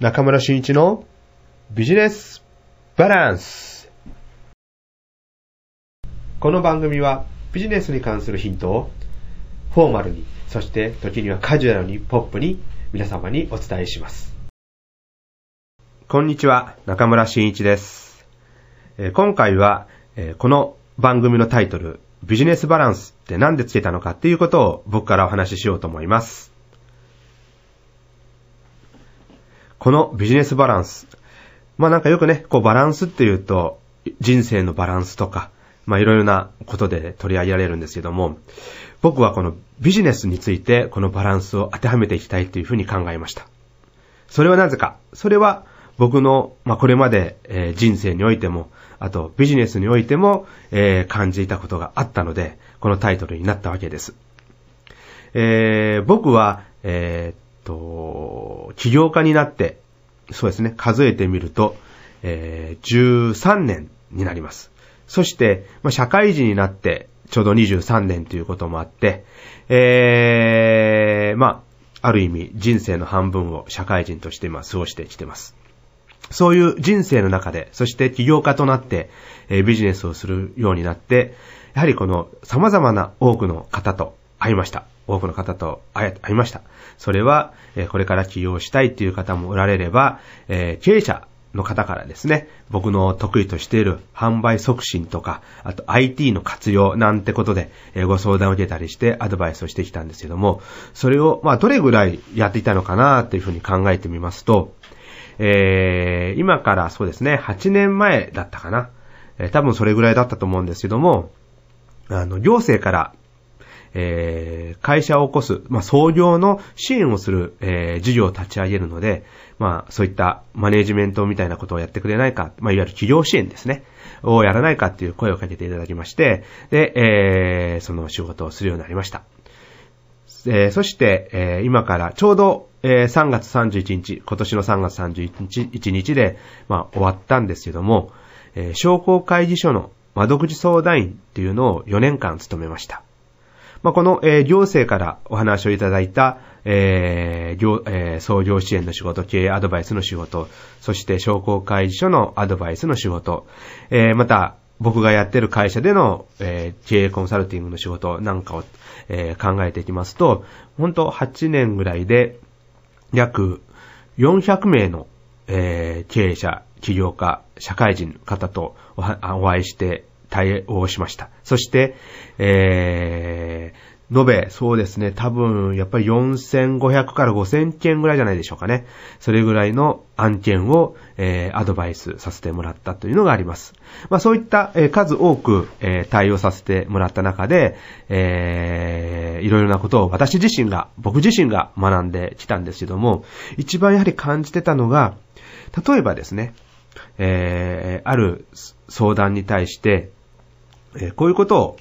中村俊一のビジネスバランス。この番組はビジネスに関するヒントをフォーマルに、そして時にはカジュアルにポップに皆様にお伝えします。こんにちは、中村俊一です。今回はこの番組のタイトル、ビジネスバランスって何でつけたのかっていうことを僕からお話ししようと思います。このビジネスバランス。まあなんかよくね、こうバランスっていうと、人生のバランスとか、まあいろいろなことで取り上げられるんですけども、僕はこのビジネスについてこのバランスを当てはめていきたいというふうに考えました。それはなぜか。それは僕の、まあこれまで、え、人生においても、あとビジネスにおいても、え、感じたことがあったので、このタイトルになったわけです。えー、僕は、えー、と、起業家になって、そうですね、数えてみると、えー、13年になります。そして、まあ、社会人になって、ちょうど23年ということもあって、えー、まあ、ある意味人生の半分を社会人として今過ごしてきてます。そういう人生の中で、そして起業家となって、えー、ビジネスをするようになって、やはりこの様々な多くの方と会いました。多くの方と会え、会いました。それは、え、これから起業したいという方もおられれば、え、経営者の方からですね、僕の得意としている販売促進とか、あと IT の活用なんてことで、えご相談を受けたりしてアドバイスをしてきたんですけども、それを、まあ、どれぐらいやっていたのかなっていうふうに考えてみますと、えー、今からそうですね、8年前だったかな。えー、多分それぐらいだったと思うんですけども、あの、行政から、えー、会社を起こす、まあ、創業の支援をする、えー、事業を立ち上げるので、まあ、そういったマネジメントみたいなことをやってくれないか、まあ、いわゆる企業支援ですね、をやらないかっていう声をかけていただきまして、で、えー、その仕事をするようになりました。えー、そして、えー、今からちょうど、えー、3月31日、今年の3月31日で、まあ、終わったんですけども、えー、商工会議所の窓口相談員っていうのを4年間務めました。まあ、この、えー、行政からお話をいただいた、えー業えー、創業支援の仕事、経営アドバイスの仕事、そして商工会議所のアドバイスの仕事、えー、また、僕がやってる会社での、えー、経営コンサルティングの仕事なんかを、えー、考えていきますと、本当8年ぐらいで約400名の、えー、経営者、起業家、社会人の方とお会いして対応しました。そして、えー、延べ、そうですね、多分、やっぱり4500から5000件ぐらいじゃないでしょうかね。それぐらいの案件を、えー、アドバイスさせてもらったというのがあります。まあそういった、えー、数多く、えー、対応させてもらった中で、えー、いろいろなことを私自身が、僕自身が学んできたんですけども、一番やはり感じてたのが、例えばですね、えー、ある相談に対して、えー、こういうことを、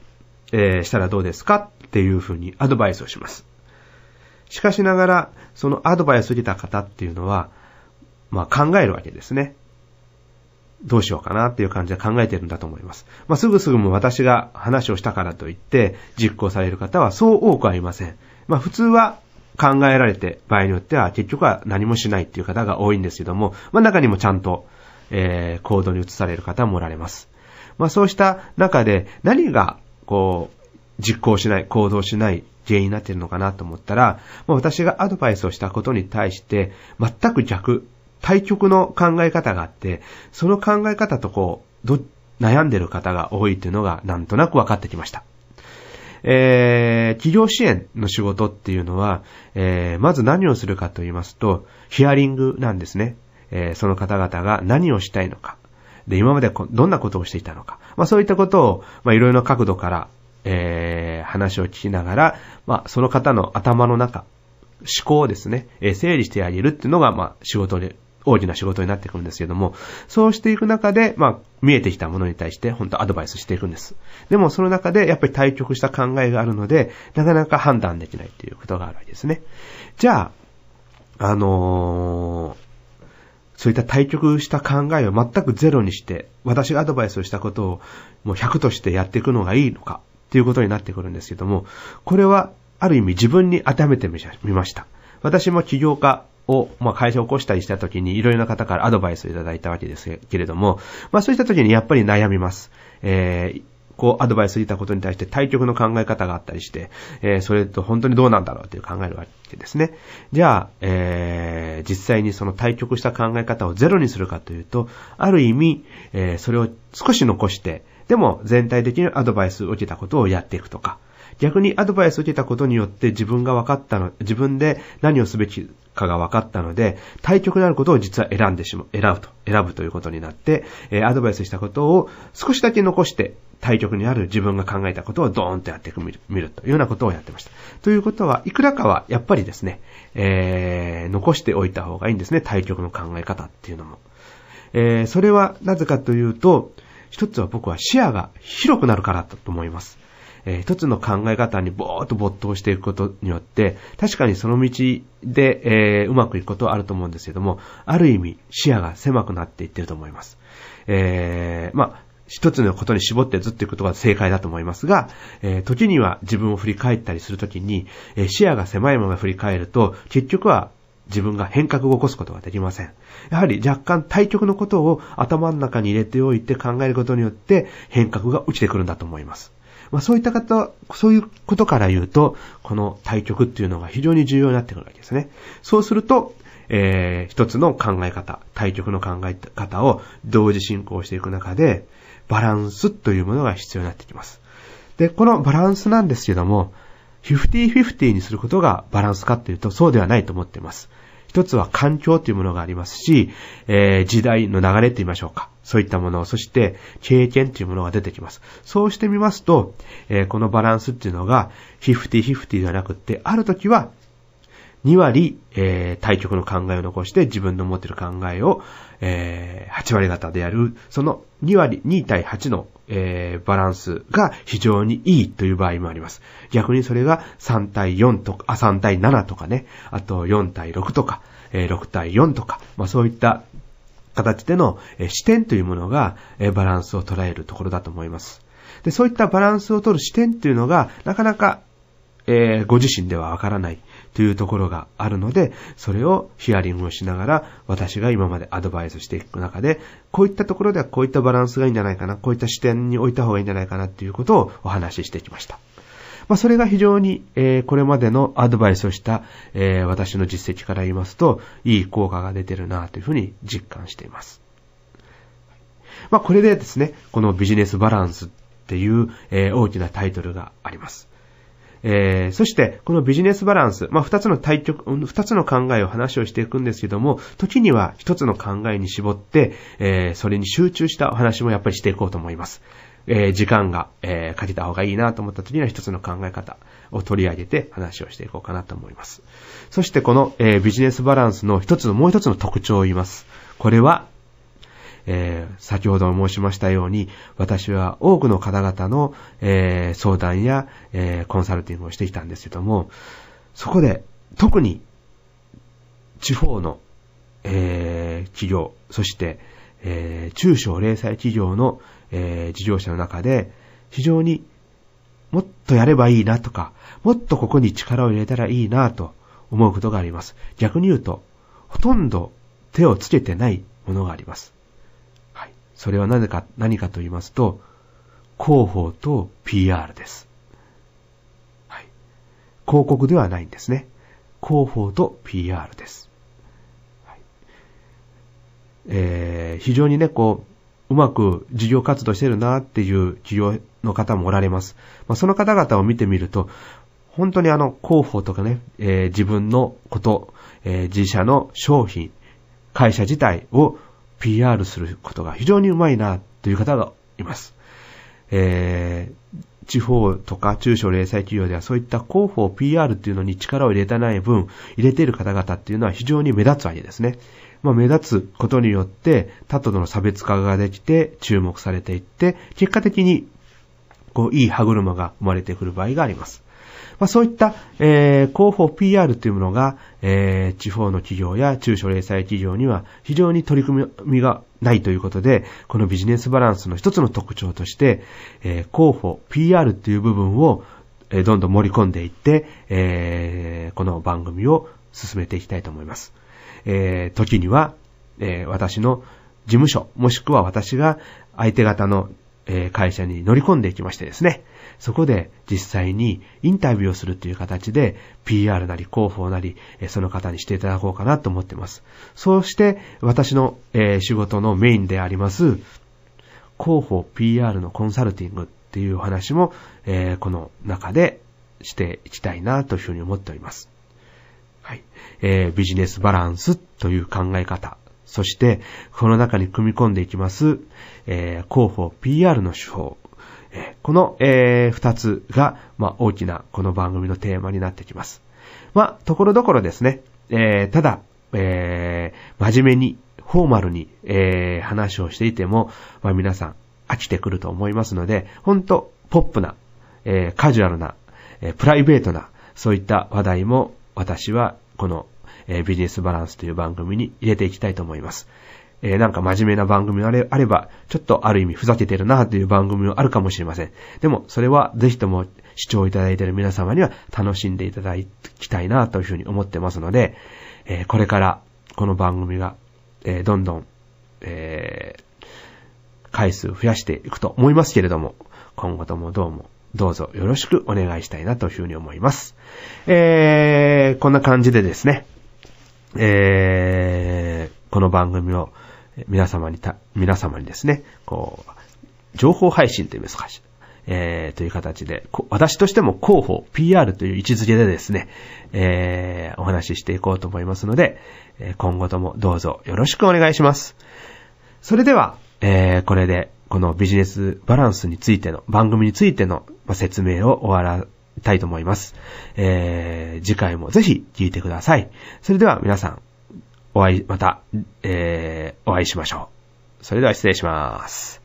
えー、したらどうですかっていうふうにアドバイスをします。しかしながら、そのアドバイスを受けた方っていうのは、まあ考えるわけですね。どうしようかなっていう感じで考えてるんだと思います。まあすぐすぐも私が話をしたからといって実行される方はそう多くありません。まあ普通は考えられて場合によっては結局は何もしないっていう方が多いんですけども、まあ中にもちゃんと、えー、行動に移される方もおられます。まあそうした中で何がこう実行しない、行動しない原因になっているのかなと思ったら、まあ、私がアドバイスをしたことに対して、全く逆、対極の考え方があって、その考え方とこう、ど、悩んでる方が多いというのがなんとなく分かってきました。えー、企業支援の仕事っていうのは、えー、まず何をするかと言いますと、ヒアリングなんですね。えー、その方々が何をしたいのか。で、今までどんなことをしていたのか。まあそういったことを、まあいろいろな角度から、えー、話を聞きながら、まあ、その方の頭の中、思考をですね、えー、整理してあげるっていうのが、まあ、仕事で、大きな仕事になってくるんですけども、そうしていく中で、まあ、見えてきたものに対して、本当アドバイスしていくんです。でも、その中で、やっぱり対局した考えがあるので、なかなか判断できないっていうことがあるわけですね。じゃあ、あのー、そういった対局した考えを全くゼロにして、私がアドバイスをしたことをもう100としてやっていくのがいいのか。っていうことになってくるんですけども、これはある意味自分に当てはめてみました。私も起業家を、まあ、会社を起こしたりした時にいろいろな方からアドバイスをいただいたわけですけれども、まあ、そういった時にやっぱり悩みます。えー、こう、アドバイスをいたことに対して対局の考え方があったりして、えー、それと本当にどうなんだろうっていう考えるわけですね。じゃあ、えー、実際にその対局した考え方をゼロにするかというと、ある意味、えー、それを少し残して、でも全体的にアドバイスを受けたことをやっていくとか、逆にアドバイスを受けたことによって自分が分かったの、自分で何をすべきかが分かったので、対局であることを実は選んでしまう、選ぶと、選ぶということになって、えー、アドバイスしたことを少しだけ残して、対局にある自分が考えたことをドーンとやってみる見るというようなことをやってました。ということは、いくらかはやっぱりですね、えー、残しておいた方がいいんですね、対局の考え方っていうのも。えー、それはなぜかというと、一つは僕は視野が広くなるからだと思います。えー、一つの考え方にぼーっと没頭していくことによって、確かにその道で、えー、うまくいくことはあると思うんですけども、ある意味視野が狭くなっていってると思います。えー、まあ、一つのことに絞ってずっといくことが正解だと思いますが、えー、時には自分を振り返ったりするときに、えー、視野が狭いまま振り返ると、結局は自分が変革を起こすことができません。やはり若干対極のことを頭の中に入れておいて考えることによって変革が起きてくるんだと思います。まあ、そういった方、そういうことから言うと、この対局っていうのが非常に重要になってくるわけですね。そうすると、えー、一つの考え方、対局の考え方を同時進行していく中で、バランスというものが必要になってきます。で、このバランスなんですけども、50-50にすることがバランスかっていうとそうではないと思っています。一つは環境というものがありますし、えー、時代の流れと言いましょうか。そういったもの、そして経験というものが出てきます。そうしてみますと、えー、このバランスっていうのが、50-50ではなくって、ある時は2割、えー、対局の考えを残して自分の持っている考えを、えー、8割型でやる、その2割、2対8の、えー、バランスが非常にいいという場合もあります。逆にそれが3対4とか、あ、3対7とかね、あと4対6とか、えー、6対4とか、まあそういった形での、えー、視点というものが、えー、バランスを捉えるところだと思います。で、そういったバランスを取る視点というのが、なかなか、えー、ご自身ではわからない。というところがあるので、それをヒアリングをしながら、私が今までアドバイスしていく中で、こういったところではこういったバランスがいいんじゃないかな、こういった視点に置いた方がいいんじゃないかなっていうことをお話ししてきました。まあ、それが非常に、えー、これまでのアドバイスをした、えー、私の実績から言いますと、いい効果が出てるなというふうに実感しています。まあ、これでですね、このビジネスバランスっていう、えー、大きなタイトルがあります。えー、そして、このビジネスバランス、まあ、二つの対局、二つの考えを話をしていくんですけども、時には一つの考えに絞って、えー、それに集中したお話もやっぱりしていこうと思います。えー、時間が、えー、かけた方がいいなと思った時には一つの考え方を取り上げて話をしていこうかなと思います。そしてこの、えー、ビジネスバランスの一つの、もう一つの特徴を言います。これは、えー、先ほど申しましたように、私は多くの方々の、えー、相談や、えー、コンサルティングをしてきたんですけども、そこで特に地方の、え企業、そして、え中小零細企業の、え事業者の中で、非常にもっとやればいいなとか、もっとここに力を入れたらいいなと思うことがあります。逆に言うと、ほとんど手をつけてないものがあります。それは何か、何かと言いますと、広報と PR です。はい。広告ではないんですね。広報と PR です。はい、えー、非常にね、こう、うまく事業活動してるなっていう企業の方もおられます。まあ、その方々を見てみると、本当にあの、広報とかね、えー、自分のこと、えー、自社の商品、会社自体を PR することが非常にうまいなという方がいます。えー、地方とか中小零細企業ではそういった広報 PR っていうのに力を入れてない分、入れている方々っていうのは非常に目立つわけですね。まあ、目立つことによって、他との差別化ができて注目されていって、結果的に、こう、いい歯車が生まれてくる場合があります。まあ、そういった、えー、広報 PR というものが、えー、地方の企業や中小零細企業には非常に取り組みがないということで、このビジネスバランスの一つの特徴として、えー、広報 PR という部分を、え、どんどん盛り込んでいって、えー、この番組を進めていきたいと思います。えー、時には、えー、私の事務所、もしくは私が相手方の、会社に乗り込んでいきましてですね、そこで実際にインタビューをするという形で PR なり広報なり、その方にしていただこうかなと思っています。そうして私の、仕事のメインであります広報 PR のコンサルティングっていうお話も、この中でしていきたいなというふうに思っております。はい。えー、ビジネスバランスという考え方。そして、この中に組み込んでいきます、えー、広報 PR の手法。この、えー、二つが、まあ、大きなこの番組のテーマになってきます。まあ、ところどころですね。えー、ただ、えー、真面目に、フォーマルに、えー、話をしていても、まあ、皆さん飽きてくると思いますので、ほんと、ポップな、えー、カジュアルな、えー、プライベートな、そういった話題も私はこの、えー、ビジネスバランスという番組に入れていきたいと思います。えー、なんか真面目な番組があれば、ちょっとある意味ふざけてるなという番組もあるかもしれません。でも、それはぜひとも視聴いただいている皆様には楽しんでいただきたいなというふうに思ってますので、えー、これからこの番組が、えー、どんどん、えー、回数増やしていくと思いますけれども、今後ともどうもどうぞよろしくお願いしたいなというふうに思います。えー、こんな感じでですね、えー、この番組を皆様にた、皆様にですね、こう、情報配信といいますか、えー、という形で、私としても広報、PR という位置づけでですね、えー、お話ししていこうと思いますので、今後ともどうぞよろしくお願いします。それでは、えー、これでこのビジネスバランスについての、番組についての説明を終わらたいと思います。えー、次回もぜひ聞いてください。それでは皆さん、お会い、また、えー、お会いしましょう。それでは失礼します。